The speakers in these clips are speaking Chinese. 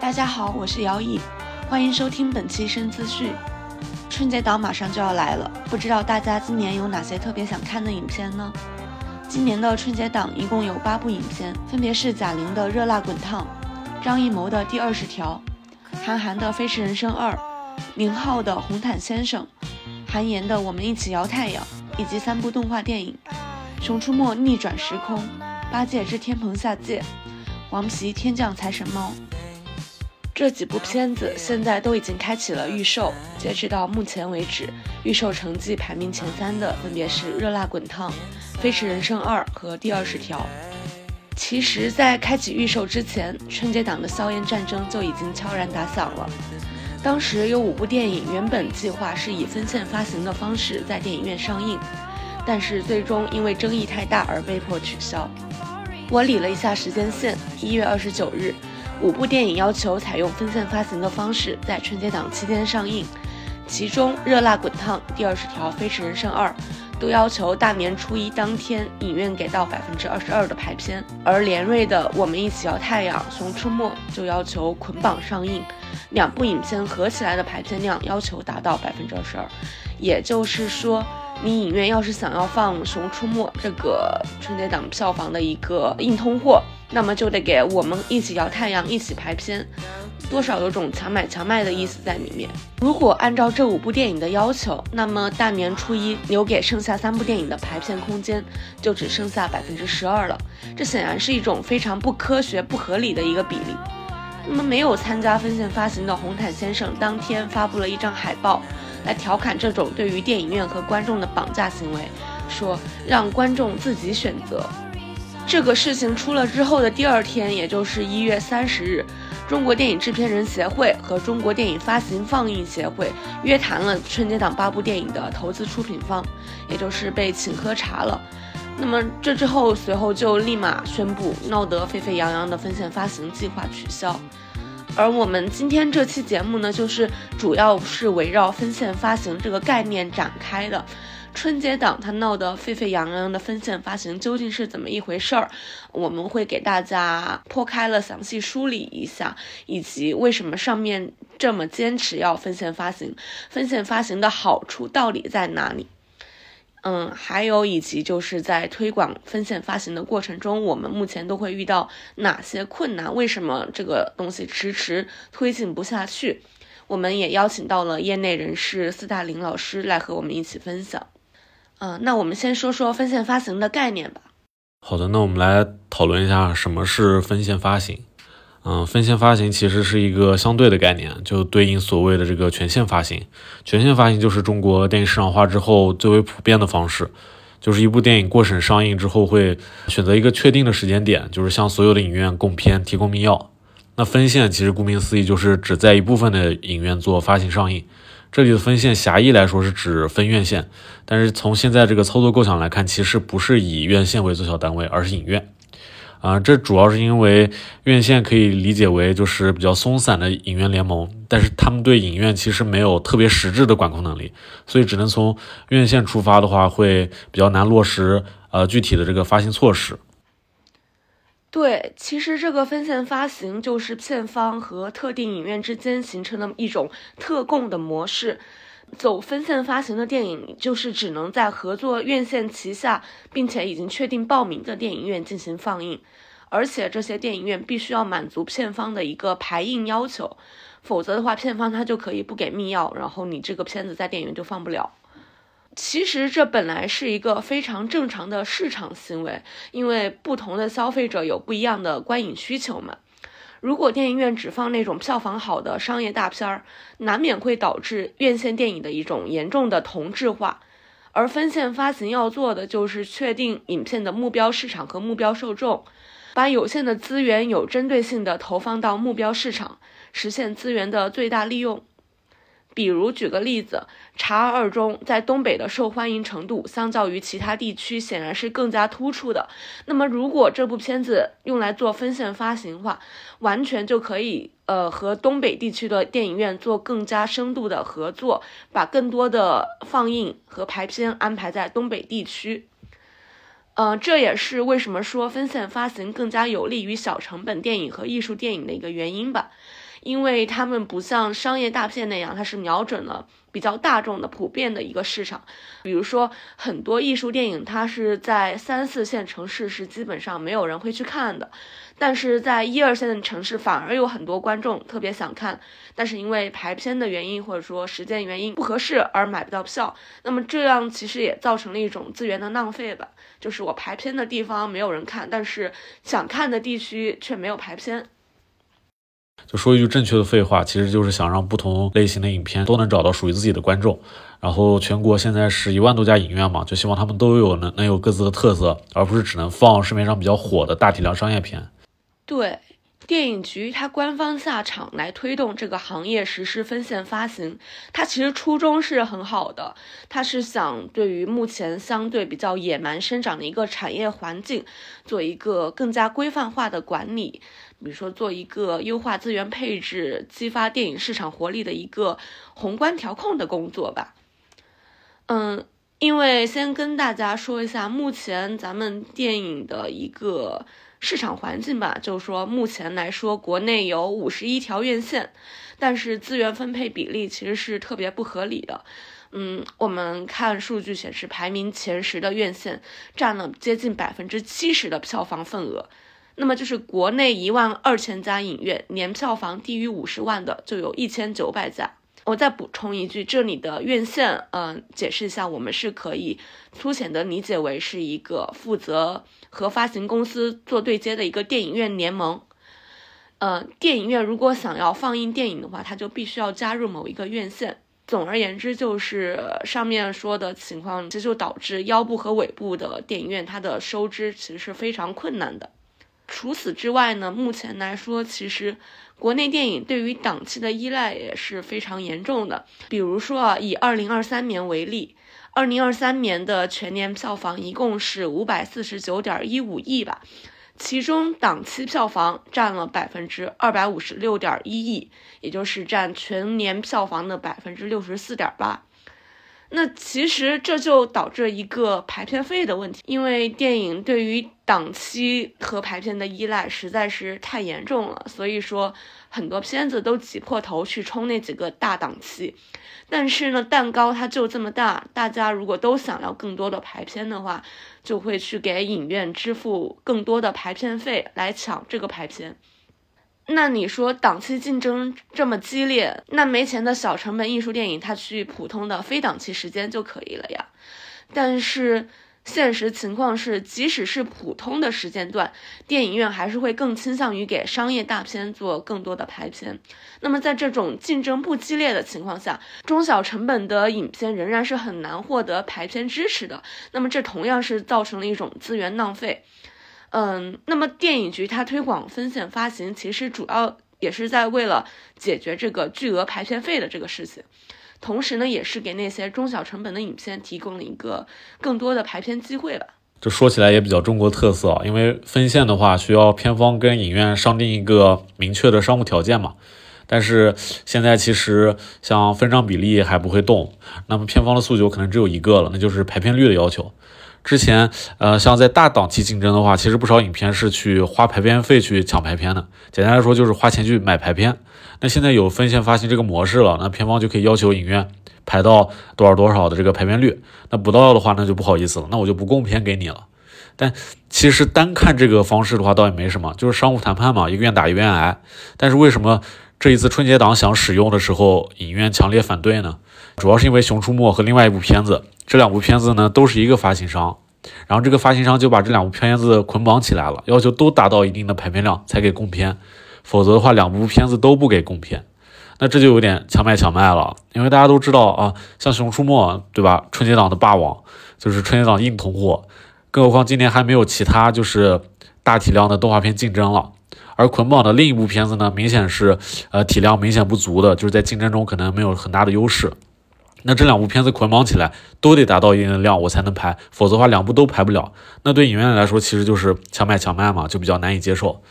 大家好，我是姚毅，欢迎收听本期深资讯。春节档马上就要来了，不知道大家今年有哪些特别想看的影片呢？今年的春节档一共有八部影片，分别是贾玲的《热辣滚烫》、张艺谋的《第二十条》、韩寒的《飞驰人生二》、宁浩的《红毯先生》、韩延的《我们一起摇太阳》，以及三部动画电影《熊出没：逆转时空》、《八戒之天蓬下界》、《王皮天降财神猫》。这几部片子现在都已经开启了预售，截止到目前为止，预售成绩排名前三的分别是《热辣滚烫》、《飞驰人生二》和《第二十条》。其实，在开启预售之前，春节档的硝烟战争就已经悄然打响了。当时有五部电影原本计划是以分线发行的方式在电影院上映，但是最终因为争议太大而被迫取消。我理了一下时间线，一月二十九日。五部电影要求采用分线发行的方式在春节档期间上映，其中《热辣滚烫》第二十条《飞驰人生二》都要求大年初一当天影院给到百分之二十二的排片，而连瑞的《我们一起摇太阳》《熊出没》就要求捆绑上映，两部影片合起来的排片量要求达到百分之二十二，也就是说。你影院要是想要放《熊出没》这个春节档票房的一个硬通货，那么就得给我们一起摇太阳，一起排片，多少有种强买强卖的意思在里面。如果按照这五部电影的要求，那么大年初一留给剩下三部电影的排片空间就只剩下百分之十二了，这显然是一种非常不科学、不合理的一个比例。那么没有参加分线发行的红毯先生当天发布了一张海报。来调侃这种对于电影院和观众的绑架行为，说让观众自己选择。这个事情出了之后的第二天，也就是一月三十日，中国电影制片人协会和中国电影发行放映协会约谈了春节档八部电影的投资出品方，也就是被请喝茶了。那么这之后，随后就立马宣布闹得沸沸扬扬的分线发行计划取消。而我们今天这期节目呢，就是主要是围绕分线发行这个概念展开的。春节档它闹得沸沸扬扬的分线发行究竟是怎么一回事儿？我们会给大家剖开了详细梳理一下，以及为什么上面这么坚持要分线发行，分线发行的好处到底在哪里？嗯，还有以及就是在推广分线发行的过程中，我们目前都会遇到哪些困难？为什么这个东西迟迟推进不下去？我们也邀请到了业内人士斯大林老师来和我们一起分享。嗯，那我们先说说分线发行的概念吧。好的，那我们来讨论一下什么是分线发行。嗯，分线发行其实是一个相对的概念，就对应所谓的这个全线发行。全线发行就是中国电影市场化之后最为普遍的方式，就是一部电影过审上映之后，会选择一个确定的时间点，就是向所有的影院供片提供密钥。那分线其实顾名思义就是只在一部分的影院做发行上映。这里的分线狭义来说是指分院线，但是从现在这个操作构想来看，其实不是以院线为最小单位，而是影院。啊，这主要是因为院线可以理解为就是比较松散的影院联盟，但是他们对影院其实没有特别实质的管控能力，所以只能从院线出发的话，会比较难落实呃具体的这个发行措施。对，其实这个分线发行就是片方和特定影院之间形成的一种特供的模式。走分线发行的电影，就是只能在合作院线旗下，并且已经确定报名的电影院进行放映，而且这些电影院必须要满足片方的一个排映要求，否则的话，片方他就可以不给密钥，然后你这个片子在电影院就放不了。其实这本来是一个非常正常的市场行为，因为不同的消费者有不一样的观影需求嘛。如果电影院只放那种票房好的商业大片儿，难免会导致院线电影的一种严重的同质化。而分线发行要做的就是确定影片的目标市场和目标受众，把有限的资源有针对性的投放到目标市场，实现资源的最大利用。比如举个例子，《茶二中》在东北的受欢迎程度，相较于其他地区显然是更加突出的。那么，如果这部片子用来做分线发行的话，完全就可以呃和东北地区的电影院做更加深度的合作，把更多的放映和排片安排在东北地区。嗯，这也是为什么说分线发行更加有利于小成本电影和艺术电影的一个原因吧。因为他们不像商业大片那样，它是瞄准了比较大众的、普遍的一个市场。比如说，很多艺术电影，它是在三四线城市是基本上没有人会去看的，但是在一二线的城市反而有很多观众特别想看，但是因为排片的原因或者说时间原因不合适而买不到票。那么这样其实也造成了一种资源的浪费吧，就是我排片的地方没有人看，但是想看的地区却没有排片。就说一句正确的废话，其实就是想让不同类型的影片都能找到属于自己的观众。然后全国现在是一万多家影院嘛，就希望他们都有能能有各自的特色，而不是只能放市面上比较火的大体量商业片。对。电影局它官方下场来推动这个行业实施分线发行，它其实初衷是很好的，它是想对于目前相对比较野蛮生长的一个产业环境，做一个更加规范化的管理，比如说做一个优化资源配置、激发电影市场活力的一个宏观调控的工作吧。嗯，因为先跟大家说一下，目前咱们电影的一个。市场环境吧，就是说，目前来说，国内有五十一条院线，但是资源分配比例其实是特别不合理的。嗯，我们看数据显示，排名前十的院线占了接近百分之七十的票房份额。那么就是国内一万二千家影院，年票房低于五十万的就有一千九百家。我再补充一句，这里的院线，嗯，解释一下，我们是可以粗浅的理解为是一个负责和发行公司做对接的一个电影院联盟。嗯，电影院如果想要放映电影的话，它就必须要加入某一个院线。总而言之，就是上面说的情况，这就导致腰部和尾部的电影院它的收支其实是非常困难的。除此之外呢，目前来说，其实国内电影对于档期的依赖也是非常严重的。比如说啊，以二零二三年为例，二零二三年的全年票房一共是五百四十九点一五亿吧，其中档期票房占了百分之二百五十六点一亿，也就是占全年票房的百分之六十四点八。那其实这就导致一个排片费的问题，因为电影对于档期和排片的依赖实在是太严重了，所以说很多片子都挤破头去冲那几个大档期。但是呢，蛋糕它就这么大，大家如果都想要更多的排片的话，就会去给影院支付更多的排片费来抢这个排片。那你说档期竞争这么激烈，那没钱的小成本艺术电影，它去普通的非档期时间就可以了呀。但是现实情况是，即使是普通的时间段，电影院还是会更倾向于给商业大片做更多的排片。那么在这种竞争不激烈的情况下，中小成本的影片仍然是很难获得排片支持的。那么这同样是造成了一种资源浪费。嗯，那么电影局它推广分线发行，其实主要也是在为了解决这个巨额排片费的这个事情，同时呢，也是给那些中小成本的影片提供了一个更多的排片机会吧。这说起来也比较中国特色，因为分线的话需要片方跟影院商定一个明确的商务条件嘛，但是现在其实像分账比例还不会动，那么片方的诉求可能只有一个了，那就是排片率的要求。之前，呃，像在大档期竞争的话，其实不少影片是去花排片费去抢排片的。简单来说，就是花钱去买排片。那现在有分线发行这个模式了，那片方就可以要求影院排到多少多少的这个排片率。那不到的话，那就不好意思了，那我就不供片给你了。但其实单看这个方式的话，倒也没什么，就是商务谈判嘛，一个愿打一个愿挨。但是为什么这一次春节档想使用的时候，影院强烈反对呢？主要是因为《熊出没》和另外一部片子。这两部片子呢都是一个发行商，然后这个发行商就把这两部片子捆绑起来了，要求都达到一定的排片量才给供片，否则的话两部片子都不给供片。那这就有点强卖强卖了，因为大家都知道啊，像《熊出没》对吧？春节档的霸王就是春节档硬通货，更何况今年还没有其他就是大体量的动画片竞争了，而捆绑的另一部片子呢，明显是呃体量明显不足的，就是在竞争中可能没有很大的优势。那这两部片子捆绑起来都得达到一定的量，我才能排，否则的话两部都排不了。那对影院来说，其实就是强买强卖嘛，就比较难以接受。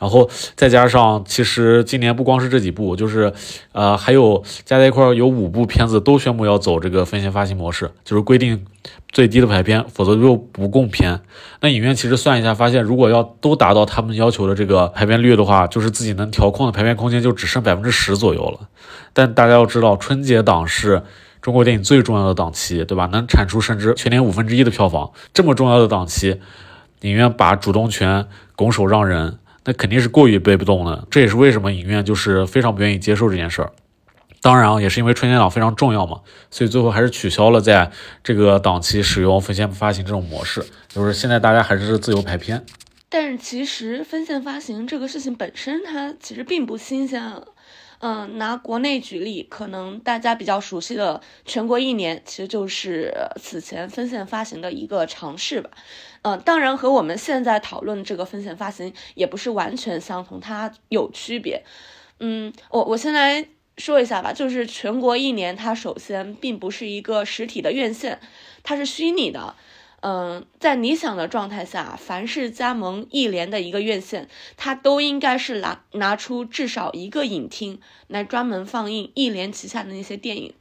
然后再加上，其实今年不光是这几部，就是呃还有加在一块儿有五部片子都宣布要走这个分线发行模式，就是规定最低的排片，否则就不供片。那影院其实算一下，发现如果要都达到他们要求的这个排片率的话，就是自己能调控的排片空间就只剩百分之十左右了。但大家要知道，春节档是中国电影最重要的档期，对吧？能产出甚至全年五分之一的票房，这么重要的档期，影院把主动权拱手让人。那肯定是过于背不动了，这也是为什么影院就是非常不愿意接受这件事儿。当然，也是因为春节档非常重要嘛，所以最后还是取消了在这个档期使用分线发行这种模式，就是现在大家还是自由排片。但是其实分线发行这个事情本身，它其实并不新鲜。嗯，拿国内举例，可能大家比较熟悉的全国一年，其实就是此前分线发行的一个尝试吧。嗯，当然和我们现在讨论这个分线发行也不是完全相同，它有区别。嗯，我我先来说一下吧，就是全国一年，它首先并不是一个实体的院线，它是虚拟的。嗯，在理想的状态下，凡是加盟艺联的一个院线，它都应该是拿拿出至少一个影厅来专门放映艺联旗下的那些电影。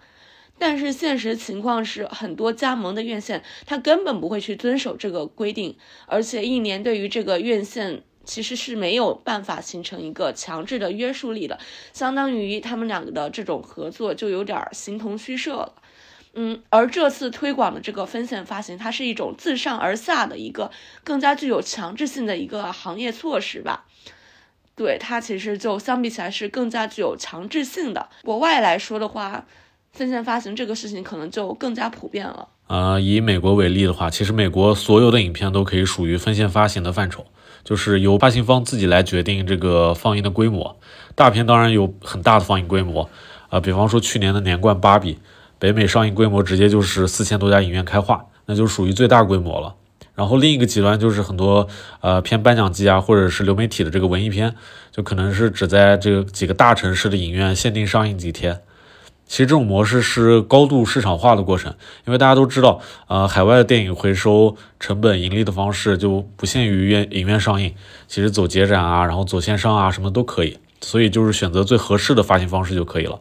但是现实情况是，很多加盟的院线，它根本不会去遵守这个规定，而且艺联对于这个院线其实是没有办法形成一个强制的约束力的，相当于他们两个的这种合作就有点形同虚设了。嗯，而这次推广的这个分线发行，它是一种自上而下的一个更加具有强制性的一个行业措施吧？对它其实就相比起来是更加具有强制性的。国外来说的话，分线发行这个事情可能就更加普遍了。呃，以美国为例的话，其实美国所有的影片都可以属于分线发行的范畴，就是由发行方自己来决定这个放映的规模。大片当然有很大的放映规模，啊，比方说去年的年冠《芭比》。北美上映规模直接就是四千多家影院开画，那就属于最大规模了。然后另一个极端就是很多呃偏颁奖季啊，或者是流媒体的这个文艺片，就可能是只在这个几个大城市的影院限定上映几天。其实这种模式是高度市场化的过程，因为大家都知道，呃，海外的电影回收成本盈利的方式就不限于院影院上映，其实走节展啊，然后走线上啊，什么都可以。所以就是选择最合适的发行方式就可以了。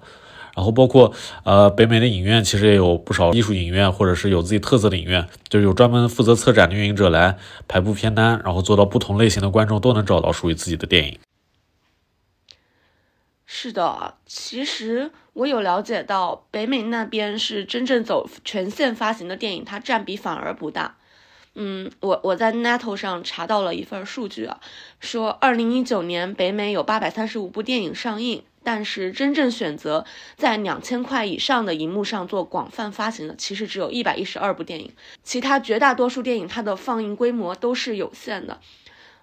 然后包括呃北美的影院，其实也有不少艺术影院，或者是有自己特色的影院，就是有专门负责策展的运营者来排布片单，然后做到不同类型的观众都能找到属于自己的电影。是的，其实我有了解到，北美那边是真正走全线发行的电影，它占比反而不大。嗯，我我在 Netto 上查到了一份数据啊，说二零一九年北美有八百三十五部电影上映。但是真正选择在两千块以上的银幕上做广泛发行的，其实只有一百一十二部电影，其他绝大多数电影它的放映规模都是有限的。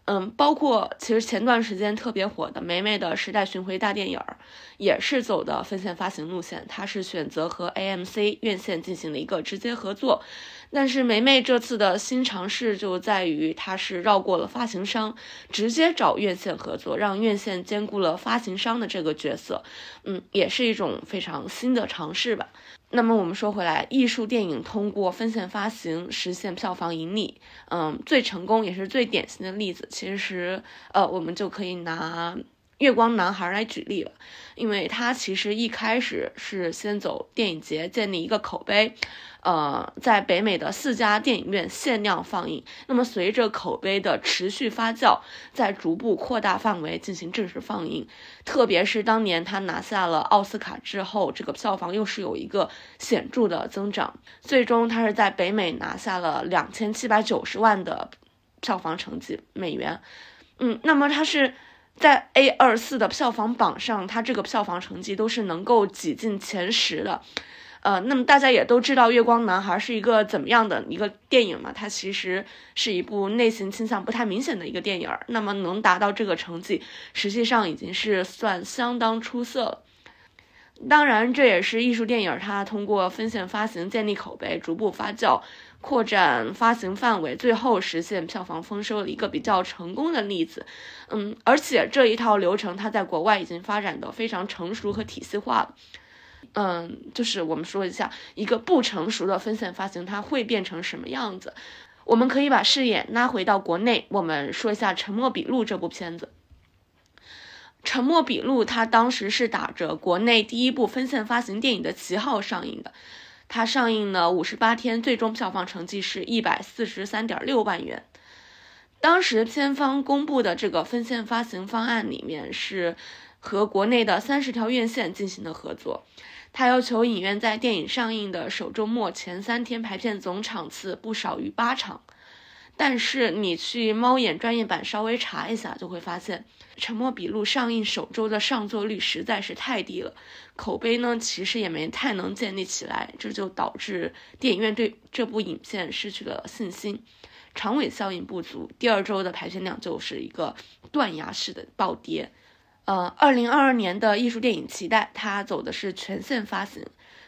嗯，包括其实前段时间特别火的梅梅的时代巡回大电影儿，也是走的分线发行路线，它是选择和 AMC 院线进行了一个直接合作。但是梅梅这次的新尝试就在于，它是绕过了发行商，直接找院线合作，让院线兼顾了发行商的这个角色，嗯，也是一种非常新的尝试吧。那么我们说回来，艺术电影通过分线发行实现票房盈利，嗯，最成功也是最典型的例子，其实呃，我们就可以拿。月光男孩来举例了，因为他其实一开始是先走电影节建立一个口碑，呃，在北美的四家电影院限量放映。那么随着口碑的持续发酵，在逐步扩大范围进行正式放映。特别是当年他拿下了奥斯卡之后，这个票房又是有一个显著的增长。最终他是在北美拿下了两千七百九十万的票房成绩美元。嗯，那么他是。在 A 二四的票房榜上，它这个票房成绩都是能够挤进前十的，呃，那么大家也都知道《月光男孩》是一个怎么样的一个电影嘛？它其实是一部类型倾向不太明显的一个电影，那么能达到这个成绩，实际上已经是算相当出色了。当然，这也是艺术电影它通过分线发行建立口碑，逐步发酵。扩展发行范围，最后实现票房丰收的一个比较成功的例子，嗯，而且这一套流程它在国外已经发展的非常成熟和体系化了，嗯，就是我们说一下一个不成熟的分线发行它会变成什么样子，我们可以把视野拉回到国内，我们说一下《沉默笔录》这部片子。沉默笔录》它当时是打着国内第一部分线发行电影的旗号上映的，它上映了五十八天，最终票房成绩是一百四十三点六万元。当时片方公布的这个分线发行方案里面是和国内的三十条院线进行了合作，他要求影院在电影上映的首周末前三天排片总场次不少于八场。但是你去猫眼专业版稍微查一下，就会发现《沉默笔录》上映首周的上座率实在是太低了，口碑呢其实也没太能建立起来，这就导致电影院对这部影片失去了信心，长尾效应不足，第二周的排片量就是一个断崖式的暴跌。呃，二零二二年的艺术电影《期待》，它走的是全线发行，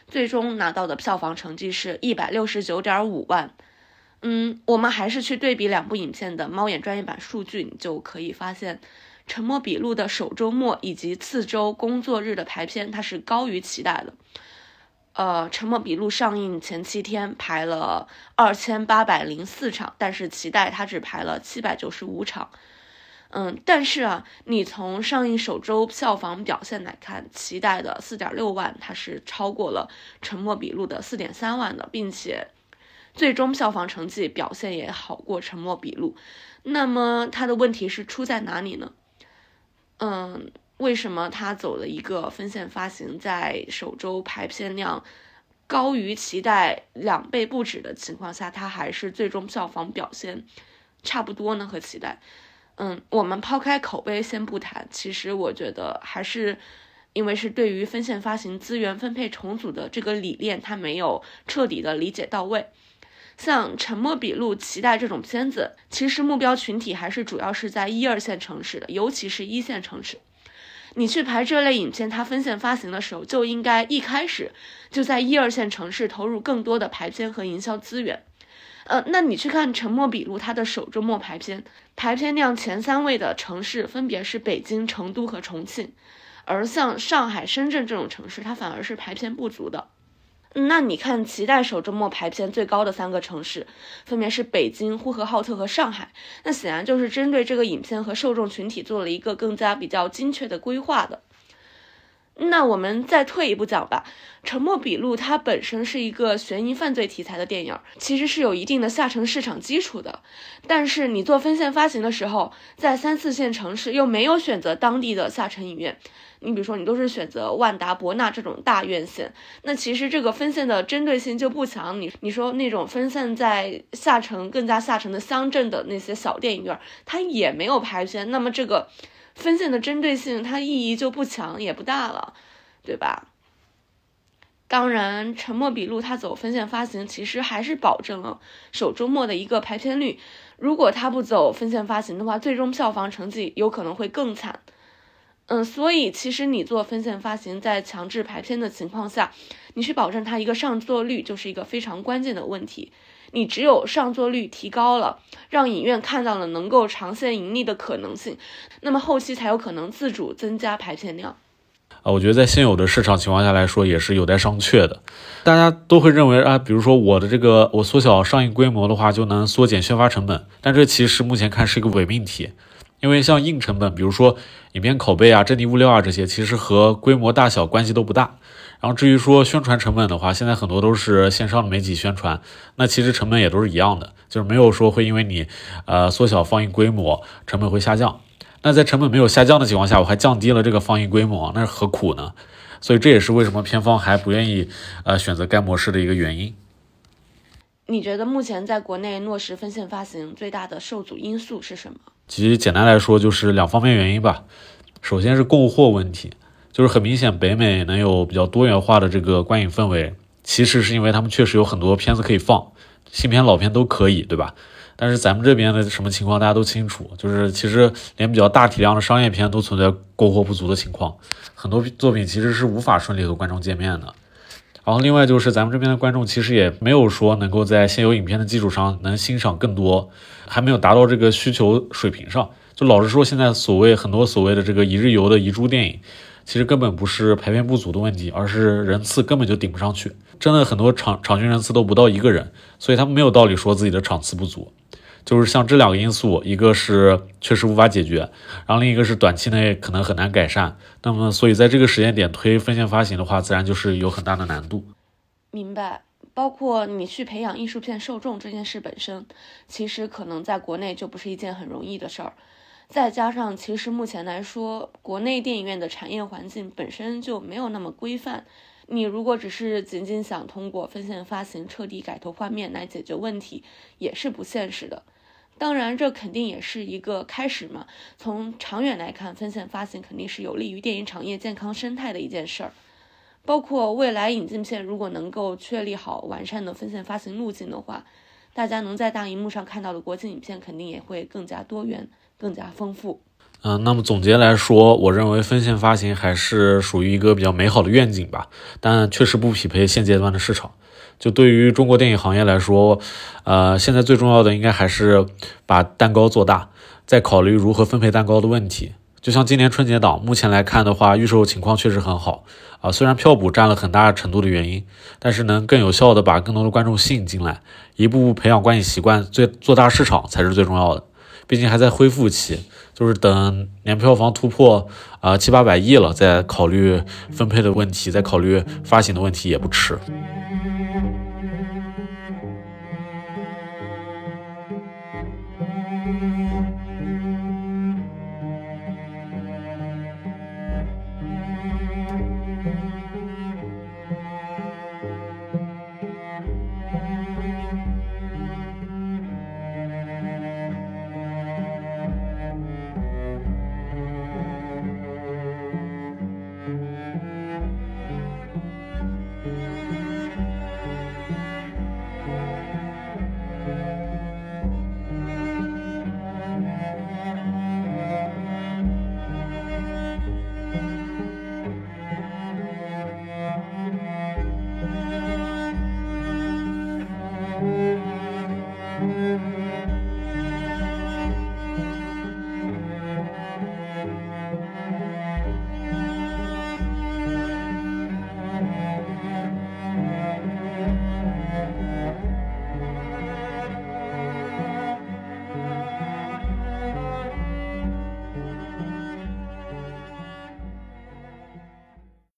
最终拿到的票房成绩是一百六十九点五万。嗯，我们还是去对比两部影片的猫眼专业版数据，你就可以发现，《沉默笔录》的首周末以及次周工作日的排片，它是高于期待的。呃，《沉默笔录》上映前七天排了二千八百零四场，但是期待它只排了七百九十五场。嗯，但是啊，你从上映首周票房表现来看，期待的四点六万，它是超过了《沉默笔录》的四点三万的，并且。最终票房成绩表现也好过《沉默笔录》，那么他的问题是出在哪里呢？嗯，为什么他走了一个分线发行，在首周排片量高于期待两倍不止的情况下，它还是最终票房表现差不多呢？和期待，嗯，我们抛开口碑先不谈，其实我觉得还是因为是对于分线发行资源分配重组的这个理念，它没有彻底的理解到位。像《沉默笔录》、期待这种片子，其实目标群体还是主要是在一二线城市的，尤其是一线城市。你去排这类影片，它分线发行的时候，就应该一开始就在一二线城市投入更多的排片和营销资源。呃，那你去看《沉默笔录》，它的首周末排片，排片量前三位的城市分别是北京、成都和重庆，而像上海、深圳这种城市，它反而是排片不足的。那你看，期待首周末排片最高的三个城市，分别是北京、呼和浩特和上海。那显然就是针对这个影片和受众群体做了一个更加比较精确的规划的。那我们再退一步讲吧，《沉默笔录》它本身是一个悬疑犯罪题材的电影，其实是有一定的下沉市场基础的。但是你做分线发行的时候，在三四线城市又没有选择当地的下沉影院，你比如说你都是选择万达、博纳这种大院线，那其实这个分线的针对性就不强。你你说那种分散在下沉更加下沉的乡镇的那些小电影院，它也没有排片，那么这个。分线的针对性，它意义就不强也不大了，对吧？当然，《沉默笔录》它走分线发行，其实还是保证了首周末的一个排片率。如果它不走分线发行的话，最终票房成绩有可能会更惨。嗯，所以其实你做分线发行，在强制排片的情况下，你去保证它一个上座率，就是一个非常关键的问题。你只有上座率提高了，让影院看到了能够长线盈利的可能性，那么后期才有可能自主增加排片量。啊，我觉得在现有的市场情况下来说，也是有待商榷的。大家都会认为啊，比如说我的这个我缩小上映规模的话，就能缩减宣发成本，但这其实目前看是一个伪命题。因为像硬成本，比如说影片口碑啊、阵地物料啊这些，其实和规模大小关系都不大。然后至于说宣传成本的话，现在很多都是线上的媒体宣传，那其实成本也都是一样的，就是没有说会因为你呃缩小放映规模，成本会下降。那在成本没有下降的情况下，我还降低了这个放映规模，那是何苦呢？所以这也是为什么片方还不愿意呃选择该模式的一个原因。你觉得目前在国内落实分线发行最大的受阻因素是什么？其实简单来说就是两方面原因吧。首先是供货问题，就是很明显北美能有比较多元化的这个观影氛围，其实是因为他们确实有很多片子可以放，新片老片都可以，对吧？但是咱们这边的什么情况大家都清楚，就是其实连比较大体量的商业片都存在供货不足的情况，很多作品其实是无法顺利和观众见面的。然后另外就是咱们这边的观众其实也没有说能够在现有影片的基础上能欣赏更多，还没有达到这个需求水平上。就老实说，现在所谓很多所谓的这个一日游的遗珠电影，其实根本不是排片不足的问题，而是人次根本就顶不上去。真的很多场场均人次都不到一个人，所以他们没有道理说自己的场次不足。就是像这两个因素，一个是确实无法解决，然后另一个是短期内可能很难改善。那么，所以在这个时间点推分线发行的话，自然就是有很大的难度。明白。包括你去培养艺术片受众这件事本身，其实可能在国内就不是一件很容易的事儿。再加上，其实目前来说，国内电影院的产业环境本身就没有那么规范。你如果只是仅仅想通过分线发行彻底改头换面来解决问题，也是不现实的。当然，这肯定也是一个开始嘛。从长远来看，分线发行肯定是有利于电影产业健康生态的一件事儿。包括未来引进片如果能够确立好完善的分线发行路径的话，大家能在大荧幕上看到的国际影片肯定也会更加多元、更加丰富。嗯，那么总结来说，我认为分线发行还是属于一个比较美好的愿景吧，但确实不匹配现阶段的市场。就对于中国电影行业来说，呃，现在最重要的应该还是把蛋糕做大，再考虑如何分配蛋糕的问题。就像今年春节档，目前来看的话，预售情况确实很好啊。虽然票补占了很大程度的原因，但是能更有效的把更多的观众吸引进来，一步步培养观影习惯，最做大市场才是最重要的。毕竟还在恢复期。就是等年票房突破啊七八百亿了，再考虑分配的问题，再考虑发行的问题也不迟。